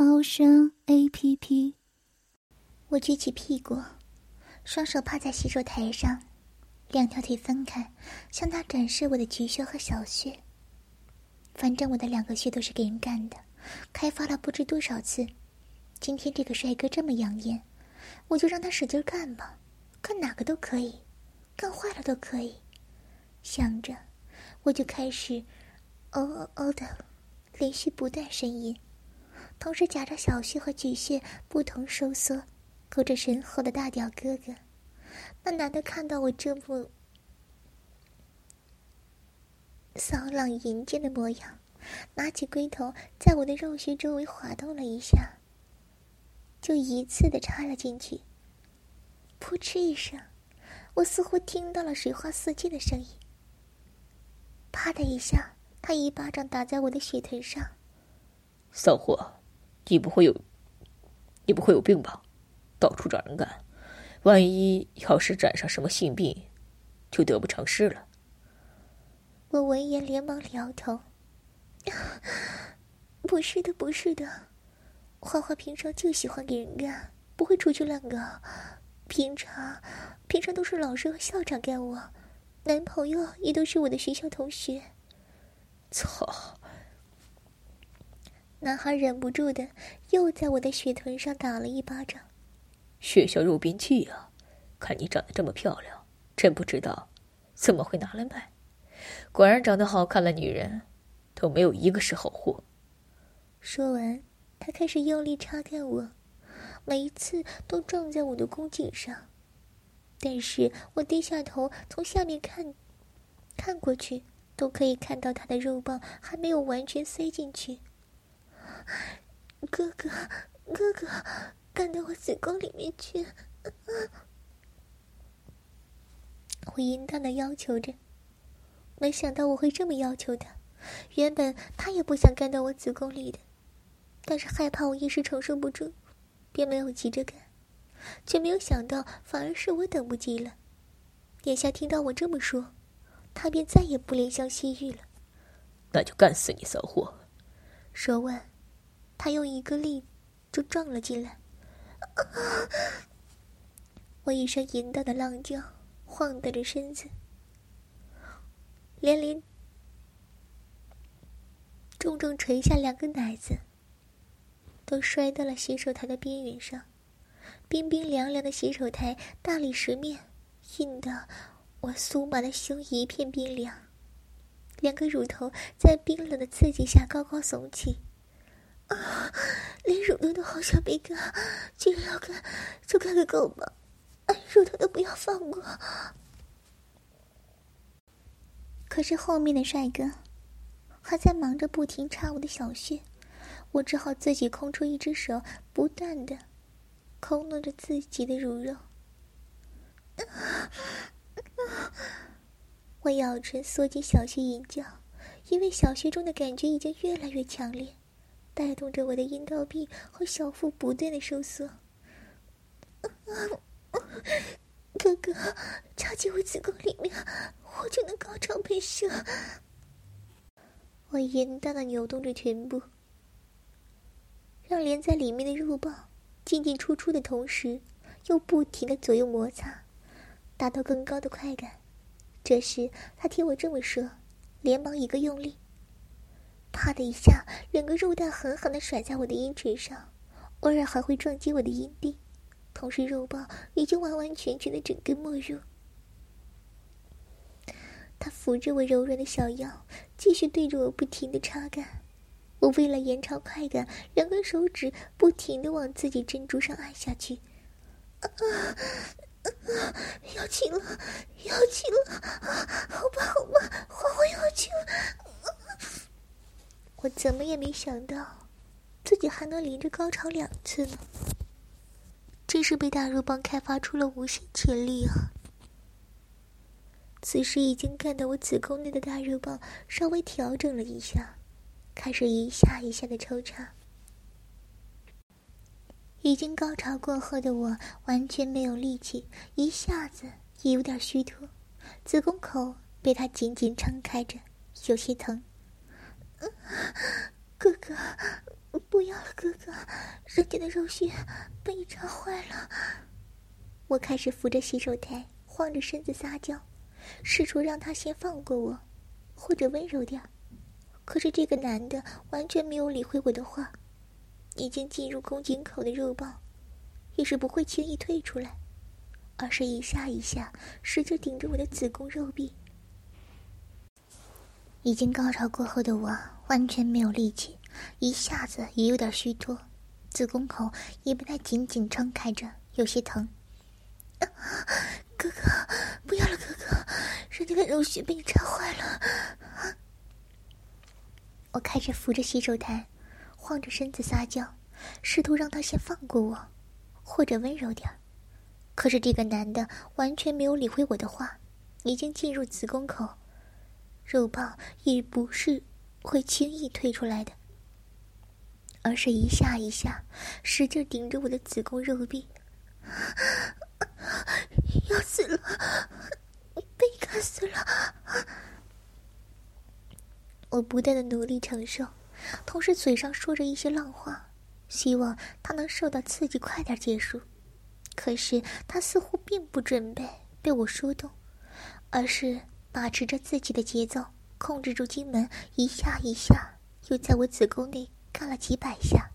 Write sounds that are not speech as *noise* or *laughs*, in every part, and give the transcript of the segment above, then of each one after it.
猫声 A P P。我举起屁股，双手趴在洗手台上，两条腿分开，向他展示我的菊穴和小穴。反正我的两个穴都是给人干的，开发了不知多少次。今天这个帅哥这么养眼，我就让他使劲干吧，干哪个都可以，干坏了都可以。想着，我就开始。哦哦哦的，连续不断呻吟，同时夹着小穴和巨穴不同收缩，勾着身后的大屌哥哥。那男的看到我这副骚浪淫贱的模样，拿起龟头在我的肉穴周围滑动了一下，就一次的插了进去。噗嗤一声，我似乎听到了水花四溅的声音。啪的一下。他一巴掌打在我的血盆上。骚货，你不会有，你不会有病吧？到处找人干，万一要是染上什么性病，就得不偿失了。我闻言连忙摇头：“ *laughs* 不是的，不是的，花花平常就喜欢给人干，不会出去乱搞。平常，平常都是老师和校长干我，男朋友也都是我的学校同学。”操！男孩忍不住的又在我的血臀上打了一巴掌。血小肉兵器啊！看你长得这么漂亮，真不知道怎么会拿来卖。果然长得好看的女人，都没有一个是好货。说完，他开始用力插干我，每一次都撞在我的宫颈上。但是我低下头从下面看，看过去。都可以看到他的肉棒还没有完全塞进去。哥哥，哥哥，干到我子宫里面去！我淫荡的要求着，没想到我会这么要求他。原本他也不想干到我子宫里的，但是害怕我一时承受不住，便没有急着干。却没有想到，反而是我等不及了。眼下听到我这么说。他便再也不怜香惜玉了。那就干死你骚货！说完，他用一个力就撞了进来。我一声淫荡的浪叫，晃荡着身子，连连重重垂下两个奶子，都摔到了洗手台的边缘上。冰冰凉凉的洗手台，大理石面，硬的。我酥麻的胸一片冰凉，两个乳头在冰冷的刺激下高高耸起，连乳头都好想被干，既然要干，就干个够吧，乳头都不要放过。可是后面的帅哥还在忙着不停插我的小穴，我只好自己空出一只手，不断的抠弄着自己的乳肉。我咬唇，缩进小穴淫叫，因为小穴中的感觉已经越来越强烈，带动着我的阴道壁和小腹不断的收缩。哥哥，插进我子宫里面，我就能高潮喷射。我淫荡的扭动着臀部，让连在里面的肉棒进进出出的同时，又不停的左右摩擦。达到更高的快感。这时，他听我这么说，连忙一个用力，啪的一下，两个肉蛋狠狠的甩在我的阴唇上，偶尔还会撞击我的阴蒂，同时肉棒已经完完全全的整根没入。他扶着我柔软的小腰，继续对着我不停的插干。我为了延长快感，两根手指不停的往自己珍珠上按下去。啊啊！要亲了，要亲了！好吧，好吧，花花要亲了。我怎么也没想到，自己还能连着高潮两次呢？真是被大肉棒开发出了无限潜力啊！此时已经干到我子宫内的大肉棒稍微调整了一下，开始一下一下的抽插。已经高潮过后的我完全没有力气，一下子也有点虚脱，子宫口被他紧紧撑开着，有些疼。哥哥，不要了，哥哥，人家的肉穴被你扎坏了。我开始扶着洗手台，晃着身子撒娇，试图让他先放过我，或者温柔点。可是这个男的完全没有理会我的话，已经进入宫颈口的肉棒，也是不会轻易退出来，而是一下一下使劲顶着我的子宫肉壁。已经高潮过后的我完全没有力气，一下子也有点虚脱，子宫口也被他紧紧撑开着，有些疼。哥哥，不要了，哥哥，人家的肉穴被你插坏了。我开始扶着洗手台，晃着身子撒娇，试图让他先放过我，或者温柔点可是这个男的完全没有理会我的话，已经进入子宫口。肉棒也不是会轻易退出来的，而是一下一下使劲顶着我的子宫肉壁，要死了，被干死了！我不断的努力承受，同时嘴上说着一些浪话，希望他能受到刺激，快点结束。可是他似乎并不准备被我说动，而是。把持着自己的节奏，控制住金门，一下一下，又在我子宫内干了几百下。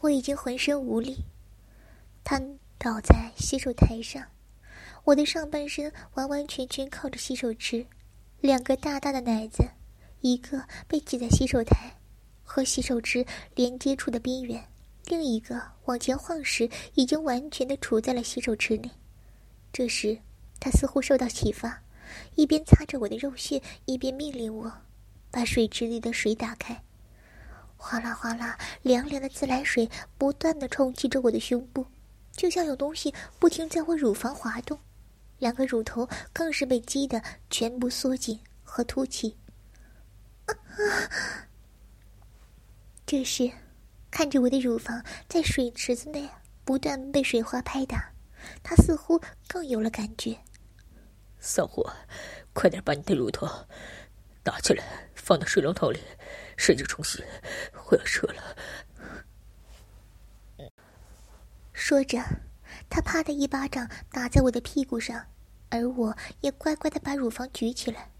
我已经浑身无力，瘫倒在洗手台上，我的上半身完完全全靠着洗手池，两个大大的奶子，一个被挤在洗手台和洗手池连接处的边缘。另一个往前晃时，已经完全的处在了洗手池内。这时，他似乎受到启发，一边擦着我的肉穴，一边命令我把水池里的水打开。哗啦哗啦，凉凉的自来水不断的冲击着我的胸部，就像有东西不停在我乳房滑动。两个乳头更是被激得全部缩紧和凸起。这时。看着我的乳房在水池子内不断被水花拍打，他似乎更有了感觉。骚货，快点把你的乳头拿起来，放到水龙头里，使劲冲洗，我要射了。说着，他啪的一巴掌打在我的屁股上，而我也乖乖的把乳房举起来，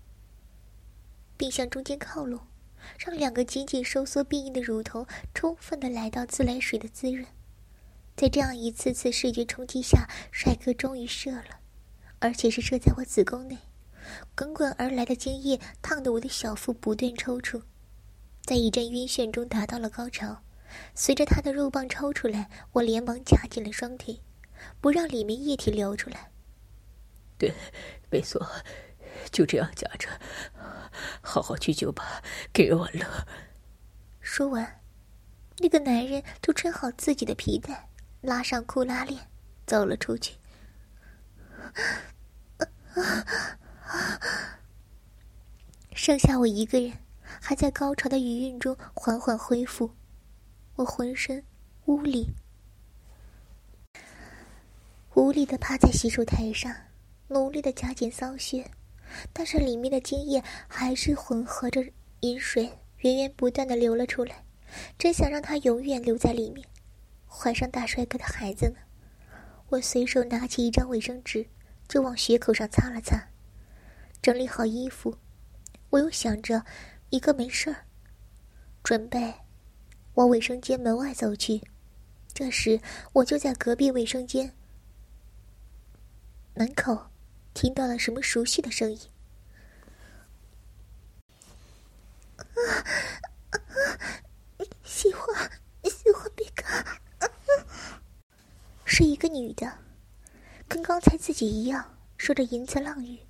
并向中间靠拢。让两个紧紧收缩变硬的乳头充分的来到自来水的滋润，在这样一次次视觉冲击下，帅哥终于射了，而且是射在我子宫内。滚滚而来的精液烫得我的小腹不断抽搐，在一阵晕眩中达到了高潮。随着他的肉棒抽出来，我连忙夹紧了双腿，不让里面液体流出来。对，没错。就这样夹着，好好去酒吧给我乐。说完，那个男人就穿好自己的皮带，拉上裤拉链，走了出去。剩下我一个人，还在高潮的余韵中缓缓恢复。我浑身无力，无力的趴在洗手台上，努力的夹紧骚穴。但是里面的精液还是混合着饮水，源源不断的流了出来。真想让他永远留在里面，怀上大帅哥的孩子呢。我随手拿起一张卫生纸，就往血口上擦了擦，整理好衣服，我又想着一个没事儿，准备往卫生间门外走去。这时，我就在隔壁卫生间门口。听到了什么熟悉的声音？啊啊喜欢，喜欢别看，是一个女的，跟刚才自己一样说着淫词浪语。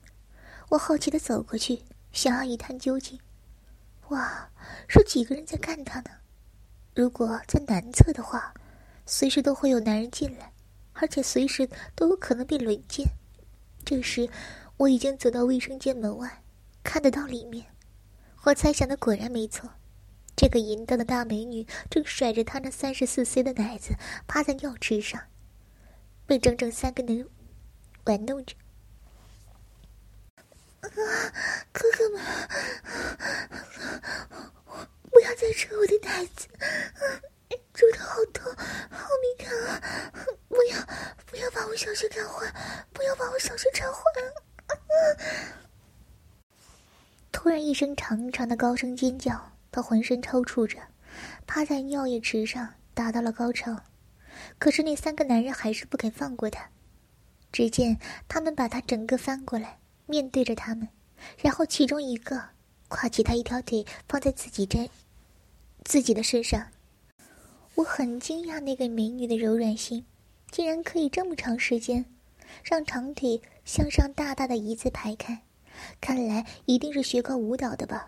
我好奇的走过去，想要一探究竟。哇，是几个人在干他呢？如果在男厕的话，随时都会有男人进来，而且随时都有可能被轮奸。这时，我已经走到卫生间门外，看得到里面。我猜想的果然没错，这个淫荡的大美女正甩着她那三十四 C 的奶子，趴在尿池上，被整整三个人玩弄着。啊，哥哥们，不要再扯我的奶子，住的好痛，好敏感啊！不要，不要把我小穴干坏，不要把我小穴缠坏！*laughs* 突然一声长长的高声尖叫，他浑身抽搐着，趴在尿液池上，达到了高潮。可是那三个男人还是不肯放过他，只见他们把他整个翻过来。面对着他们，然后其中一个挎起他一条腿放在自己身自己的身上。我很惊讶，那个美女的柔软性，竟然可以这么长时间让长腿向上大大的一字排开。看来一定是学过舞蹈的吧？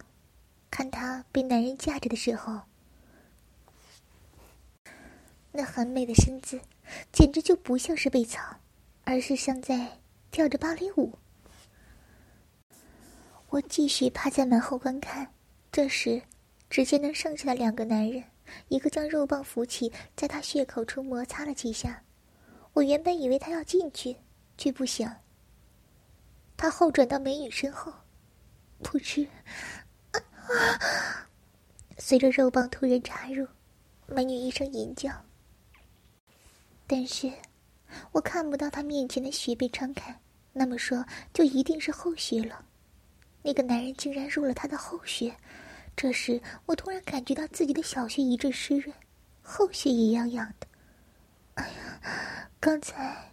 看她被男人架着的时候，那很美的身姿，简直就不像是被操，而是像在跳着芭蕾舞。我继续趴在门后观看，这时，只见那剩下的两个男人，一个将肉棒扶起，在他血口处摩擦了几下。我原本以为他要进去，却不想。他后转到美女身后，噗嗤，*laughs* 随着肉棒突然插入，美女一声淫叫。但是，我看不到他面前的血被撑开，那么说，就一定是后血了。那个男人竟然入了他的后穴，这时我突然感觉到自己的小穴一阵湿润，后穴也痒痒的。哎呀，刚才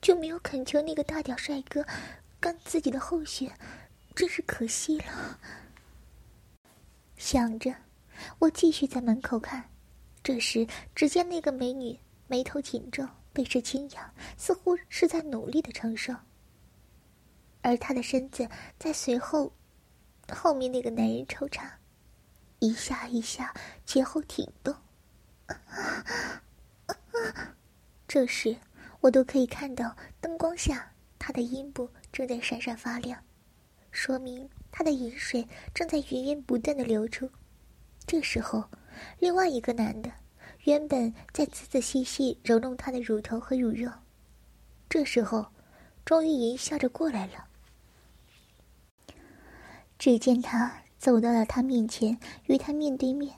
就没有恳求那个大屌帅哥干自己的后穴，真是可惜了。想着，我继续在门口看。这时，只见那个美女眉头紧皱，背势轻扬，似乎是在努力的承受。而他的身子在随后，后面那个男人抽插，一下一下前后挺动。*laughs* 这时我都可以看到灯光下他的阴部正在闪闪发亮，说明他的饮水正在源源不断的流出。这时候，另外一个男的原本在仔仔细细揉弄他的乳头和乳肉，这时候终于淫笑着过来了。只见他走到了他面前，与他面对面。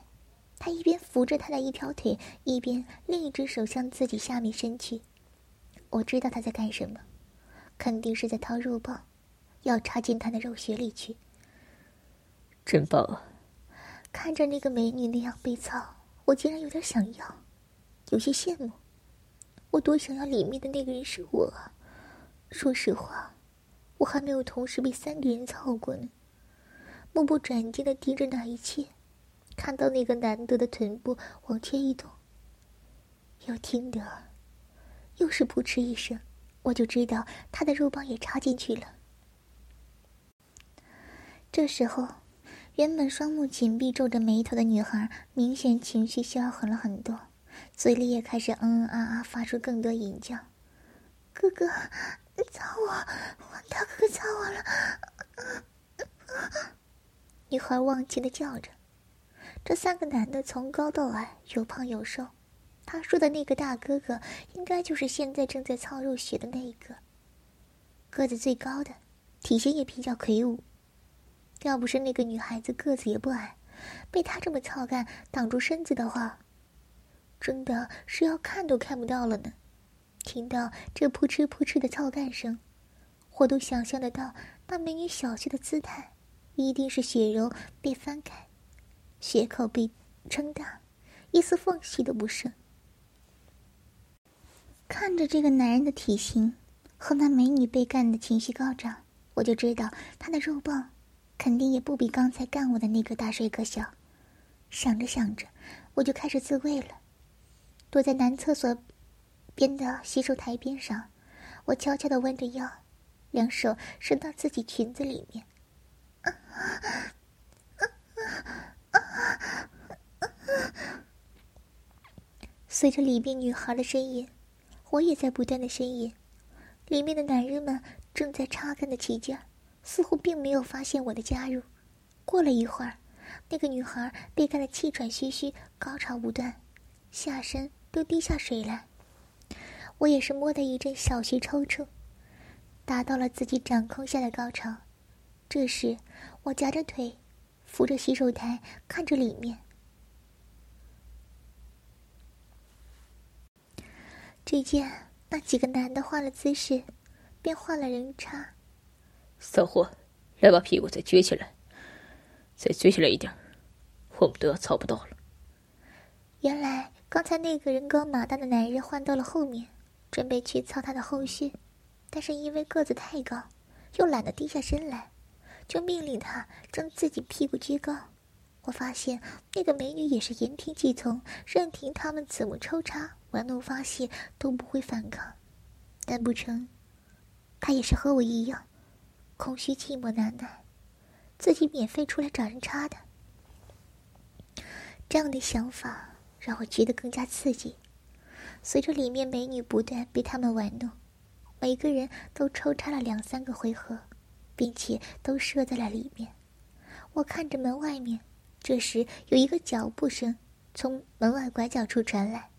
他一边扶着他的一条腿，一边另一只手向自己下面伸去。我知道他在干什么，肯定是在掏肉棒，要插进他的肉穴里去。真棒啊！看着那个美女那样被操，我竟然有点想要，有些羡慕。我多想要里面的那个人是我啊！说实话，我还没有同时被三个人操过呢。目不转睛的盯着那一切，看到那个难得的臀部往前一动，又听得又是扑哧一声，我就知道他的肉棒也插进去了。这时候，原本双目紧闭、皱着眉头的女孩，明显情绪消衡了很多，嘴里也开始嗯嗯啊啊，发出更多吟叫：“哥哥，操我！我大哥哥操我了！”女孩忘情的叫着，这三个男的从高到矮，有胖有瘦。他说的那个大哥哥，应该就是现在正在操肉血的那一个。个子最高的，体型也比较魁梧。要不是那个女孩子个子也不矮，被他这么操干挡住身子的话，真的是要看都看不到了呢。听到这扑哧扑哧的操干声，我都想象得到那美女小气的姿态。一定是血肉被翻开，血口被撑大，一丝缝隙都不剩。看着这个男人的体型和那美女被干的情绪高涨，我就知道他的肉棒肯定也不比刚才干我的那个大帅哥小。想着想着，我就开始自慰了。躲在男厕所边的洗手台边上，我悄悄的弯着腰，两手伸到自己裙子里面。随着里面女孩的呻吟，我也在不断的呻吟。里面的男人们正在插干的起劲，似乎并没有发现我的加入。过了一会儿，那个女孩被干得气喘吁吁，高潮不断，下身都滴下水来。我也是摸得一阵小穴抽搐，达到了自己掌控下的高潮。这时，我夹着腿，扶着洗手台，看着里面。只见那几个男的换了姿势，便换了人插。骚货，来把屁股再撅起来，再撅起来一点，我们都要操不到了。原来刚才那个人高马大的男人换到了后面，准备去操他的后续，但是因为个子太高，又懒得低下身来，就命令他将自己屁股撅高。我发现那个美女也是言听计从，任凭他们怎么抽插、玩弄发泄都不会反抗。难不成，她也是和我一样，空虚寂寞难耐，自己免费出来找人插的？这样的想法让我觉得更加刺激。随着里面美女不断被他们玩弄，每个人都抽插了两三个回合，并且都射在了里面。我看着门外面。这时，有一个脚步声从门外拐角处传来，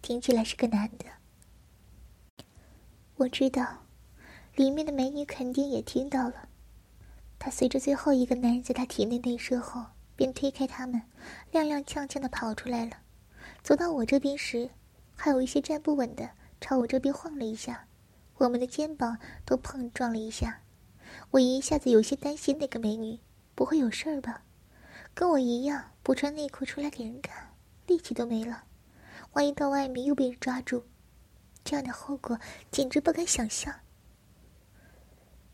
听起来是个男的。我知道，里面的美女肯定也听到了。她随着最后一个男人在她体内内射后，便推开他们，踉踉跄跄的跑出来了。走到我这边时，还有一些站不稳的朝我这边晃了一下，我们的肩膀都碰撞了一下。我一下子有些担心那个美女不会有事儿吧。跟我一样不穿内裤出来给人看，力气都没了。万一到外面又被人抓住，这样的后果简直不敢想象。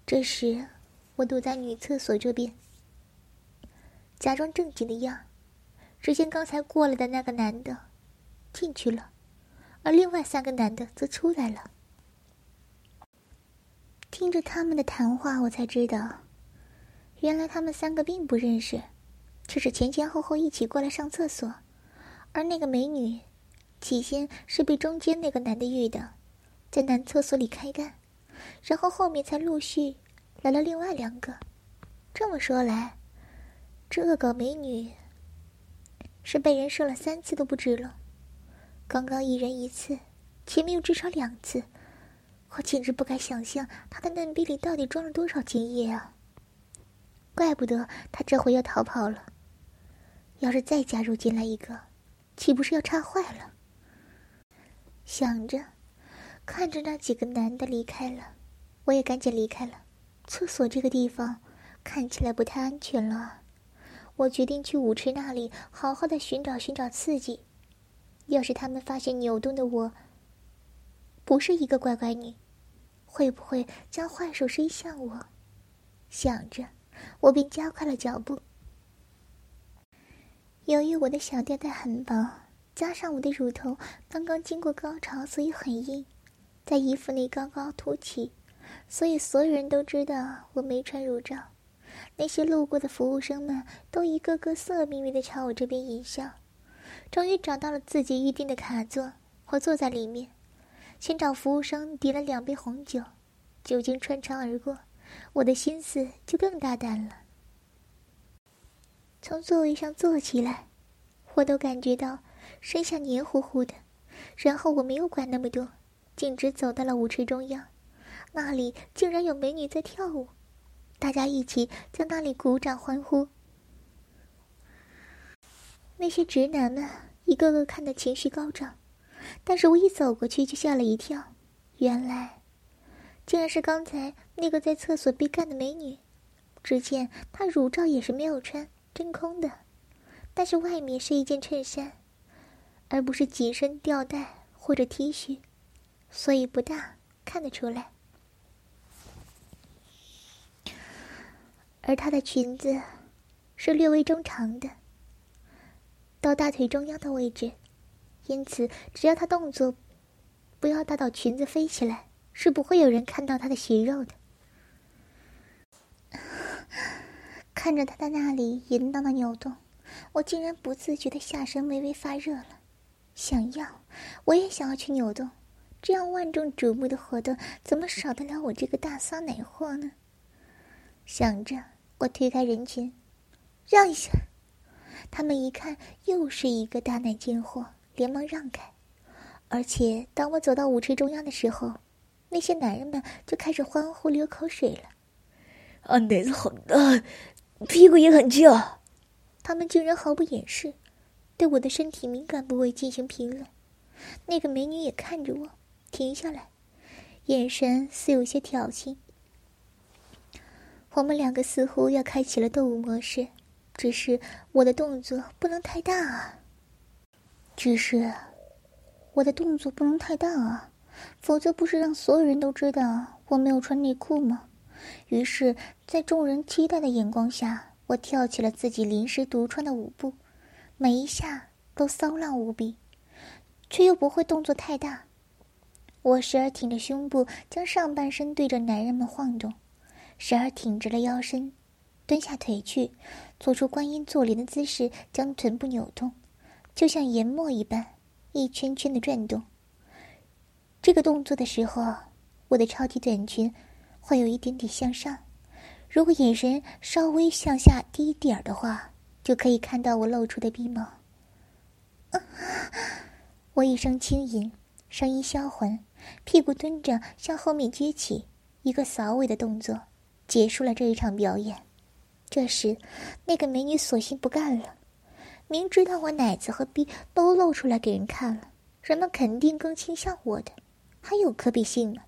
这时，我躲在女厕所这边，假装正经的样。只见刚才过来的那个男的进去了，而另外三个男的则出来了。听着他们的谈话，我才知道，原来他们三个并不认识。只是前前后后一起过来上厕所，而那个美女，起先是被中间那个男的遇的，在男厕所里开干，然后后面才陆续来了另外两个。这么说来，这个搞美女是被人射了三次都不止了。刚刚一人一次，前面又至少两次，我简直不敢想象他的嫩逼里到底装了多少精液啊！怪不得他这回要逃跑了。要是再加入进来一个，岂不是要插坏了？想着，看着那几个男的离开了，我也赶紧离开了。厕所这个地方看起来不太安全了，我决定去舞池那里好好的寻找寻找刺激。要是他们发现扭动的我不是一个乖乖女，会不会将坏手伸向我？想着，我便加快了脚步。由于我的小吊带很薄，加上我的乳头刚刚经过高潮，所以很硬，在衣服内高高凸起，所以所有人都知道我没穿乳罩。那些路过的服务生们都一个个色眯眯的朝我这边淫笑。终于找到了自己预定的卡座，我坐在里面，先找服务生点了两杯红酒，酒精穿肠而过，我的心思就更大胆了。从座位上坐起来，我都感觉到身下黏糊糊的。然后我没有管那么多，径直走到了舞池中央，那里竟然有美女在跳舞，大家一起在那里鼓掌欢呼。那些直男们一个个看得情绪高涨，但是我一走过去就吓了一跳，原来竟然是刚才那个在厕所被干的美女。只见她乳罩也是没有穿。真空的，但是外面是一件衬衫，而不是紧身吊带或者 T 恤，所以不大看得出来。而她的裙子是略微中长的，到大腿中央的位置，因此只要他动作不要大到裙子飞起来，是不会有人看到他的血肉的。*sighs* 看着他在那里淫荡的扭动，我竟然不自觉的下身微微发热了。想要，我也想要去扭动。这样万众瞩目的活动，怎么少得了我这个大骚奶货呢？想着，我推开人群，让一下。他们一看又是一个大奶贱货，连忙让开。而且，当我走到舞池中央的时候，那些男人们就开始欢呼、流口水了。啊，奶子好大，屁股也很翘。他们竟然毫不掩饰，对我的身体敏感部位进行评论。那个美女也看着我，停下来，眼神似有些挑衅。我们两个似乎要开启了斗舞模式，只是我的动作不能太大啊。只是。我的动作不能太大啊，否则不是让所有人都知道我没有穿内裤吗？于是，在众人期待的眼光下，我跳起了自己临时独创的舞步，每一下都骚浪无比，却又不会动作太大。我时而挺着胸部，将上半身对着男人们晃动；时而挺直了腰身，蹲下腿去，做出观音坐莲的姿势，将臀部扭动，就像研磨一般。一圈圈的转动。这个动作的时候，我的超级短裙会有一点点向上。如果眼神稍微向下低一点儿的话，就可以看到我露出的鼻毛。*laughs* 我一声轻吟，声音销魂，屁股蹲着向后面撅起，一个扫尾的动作，结束了这一场表演。这时，那个美女索性不干了。明知道我奶子和逼都露出来给人看了，人们肯定更倾向我的，还有可比性呢。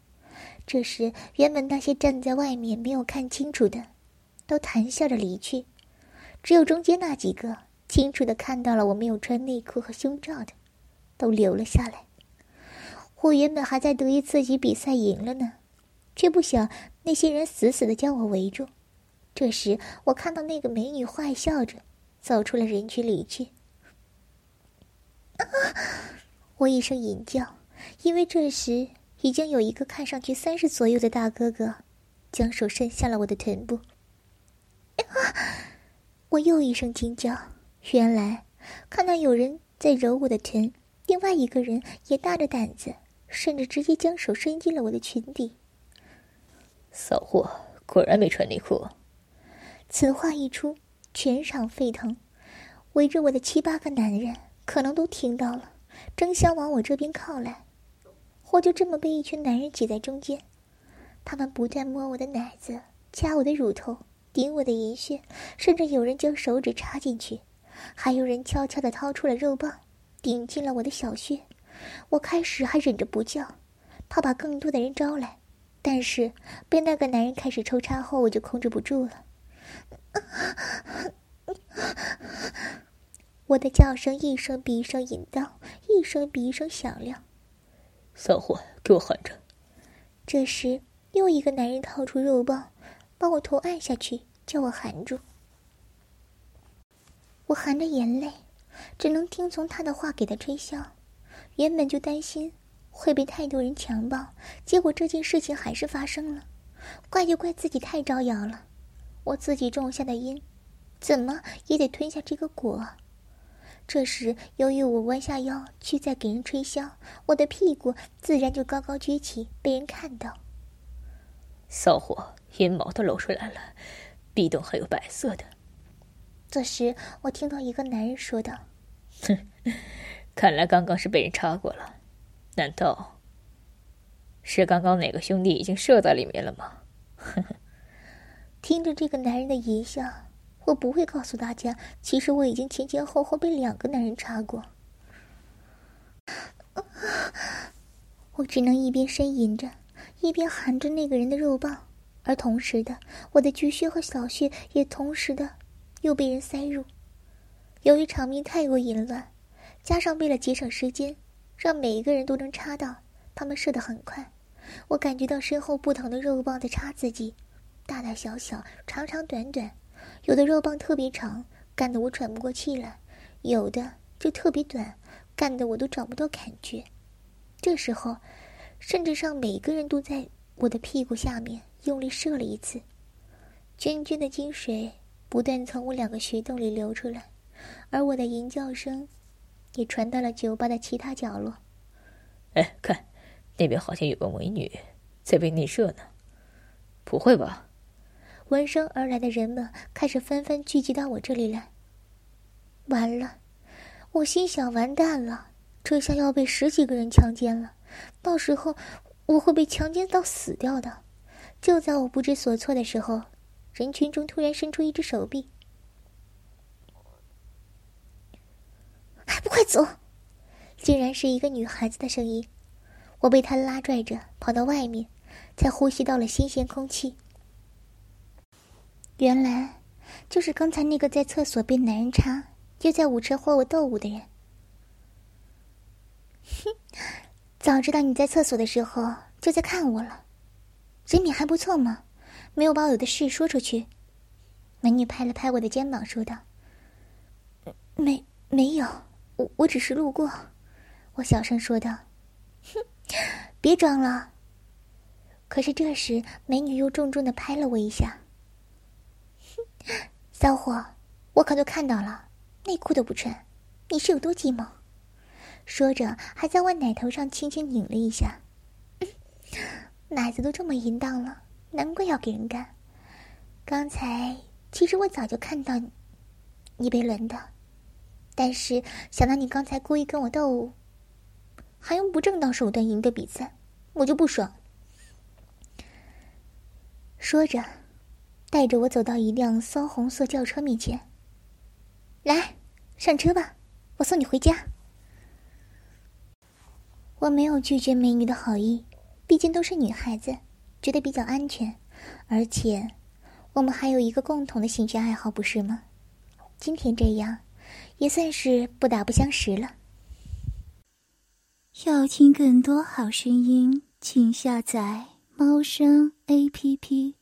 这时，原本那些站在外面没有看清楚的，都谈笑着离去，只有中间那几个清楚的看到了我没有穿内裤和胸罩的，都留了下来。我原本还在得意自己比赛赢了呢，却不想那些人死死的将我围住。这时，我看到那个美女坏笑着。走出了人群里去，啊我一声吟叫，因为这时已经有一个看上去三十左右的大哥哥，将手伸向了我的臀部。我又一声惊叫，原来看到有人在揉我的臀，另外一个人也大着胆子，甚至直接将手伸进了我的裙底。骚货，果然没穿内裤。此话一出。全场沸腾，围着我的七八个男人可能都听到了，争相往我这边靠来。我就这么被一群男人挤在中间，他们不断摸我的奶子，掐我的乳头，顶我的银穴，甚至有人将手指插进去，还有人悄悄地掏出了肉棒，顶进了我的小穴。我开始还忍着不叫，怕把更多的人招来，但是被那个男人开始抽插后，我就控制不住了。*laughs* 我的叫声一声比一声淫荡，一声比一声响亮。散伙，给我含着！这时，又一个男人掏出肉棒，把我头按下去，叫我含住。我含着眼泪，只能听从他的话给他吹箫。原本就担心会被太多人强暴，结果这件事情还是发生了。怪就怪自己太招摇了。我自己种下的因，怎么也得吞下这个果。这时，由于我弯下腰去再给人吹箫，我的屁股自然就高高撅起，被人看到。骚货，阴毛都露出来了，壁洞还有白色的。这时，我听到一个男人说道：“哼，看来刚刚是被人插过了，难道是刚刚哪个兄弟已经射在里面了吗？”呵呵。听着这个男人的淫笑，我不会告诉大家，其实我已经前前后后被两个男人插过。我只能一边呻吟着，一边含着那个人的肉棒，而同时的，我的菊穴和小穴也同时的又被人塞入。由于场面太过淫乱，加上为了节省时间，让每一个人都能插到，他们射得很快。我感觉到身后不同的肉棒在插自己。大大小小、长长短短，有的肉棒特别长，干得我喘不过气来；有的就特别短，干得我都找不到感觉。这时候，甚至让每个人都在我的屁股下面用力射了一次，涓涓的金水不断从我两个穴洞里流出来，而我的吟叫声也传到了酒吧的其他角落。哎，看，那边好像有个美女在被内射呢。不会吧？闻声而来的人们开始纷纷聚集到我这里来。完了，我心想：完蛋了，这下要被十几个人强奸了，到时候我会被强奸到死掉的。就在我不知所措的时候，人群中突然伸出一只手臂，还不快走！竟然是一个女孩子的声音。我被她拉拽着跑到外面，才呼吸到了新鲜空气。原来，就是刚才那个在厕所被男人插，又在舞池和我斗舞的人。哼，早知道你在厕所的时候就在看我了。人品还不错嘛，没有把我的事说出去。美女拍了拍我的肩膀，说道：“没没有，我我只是路过。”我小声说道：“哼，别装了。”可是这时，美女又重重的拍了我一下。“，*laughs* 骚货，我可都看到了，内裤都不穿，你是有多寂寞？”说着，还在我奶头上轻轻拧了一下。*laughs* 奶子都这么淫荡了，难怪要给人干。刚才其实我早就看到你被轮的，但是想到你刚才故意跟我斗舞，还用不正当手段赢得比赛，我就不爽。说着，带着我走到一辆骚红色轿车面前，来上车吧，我送你回家。我没有拒绝美女的好意。毕竟都是女孩子，觉得比较安全，而且我们还有一个共同的兴趣爱好，不是吗？今天这样，也算是不打不相识了。要听更多好声音，请下载猫声 A P P。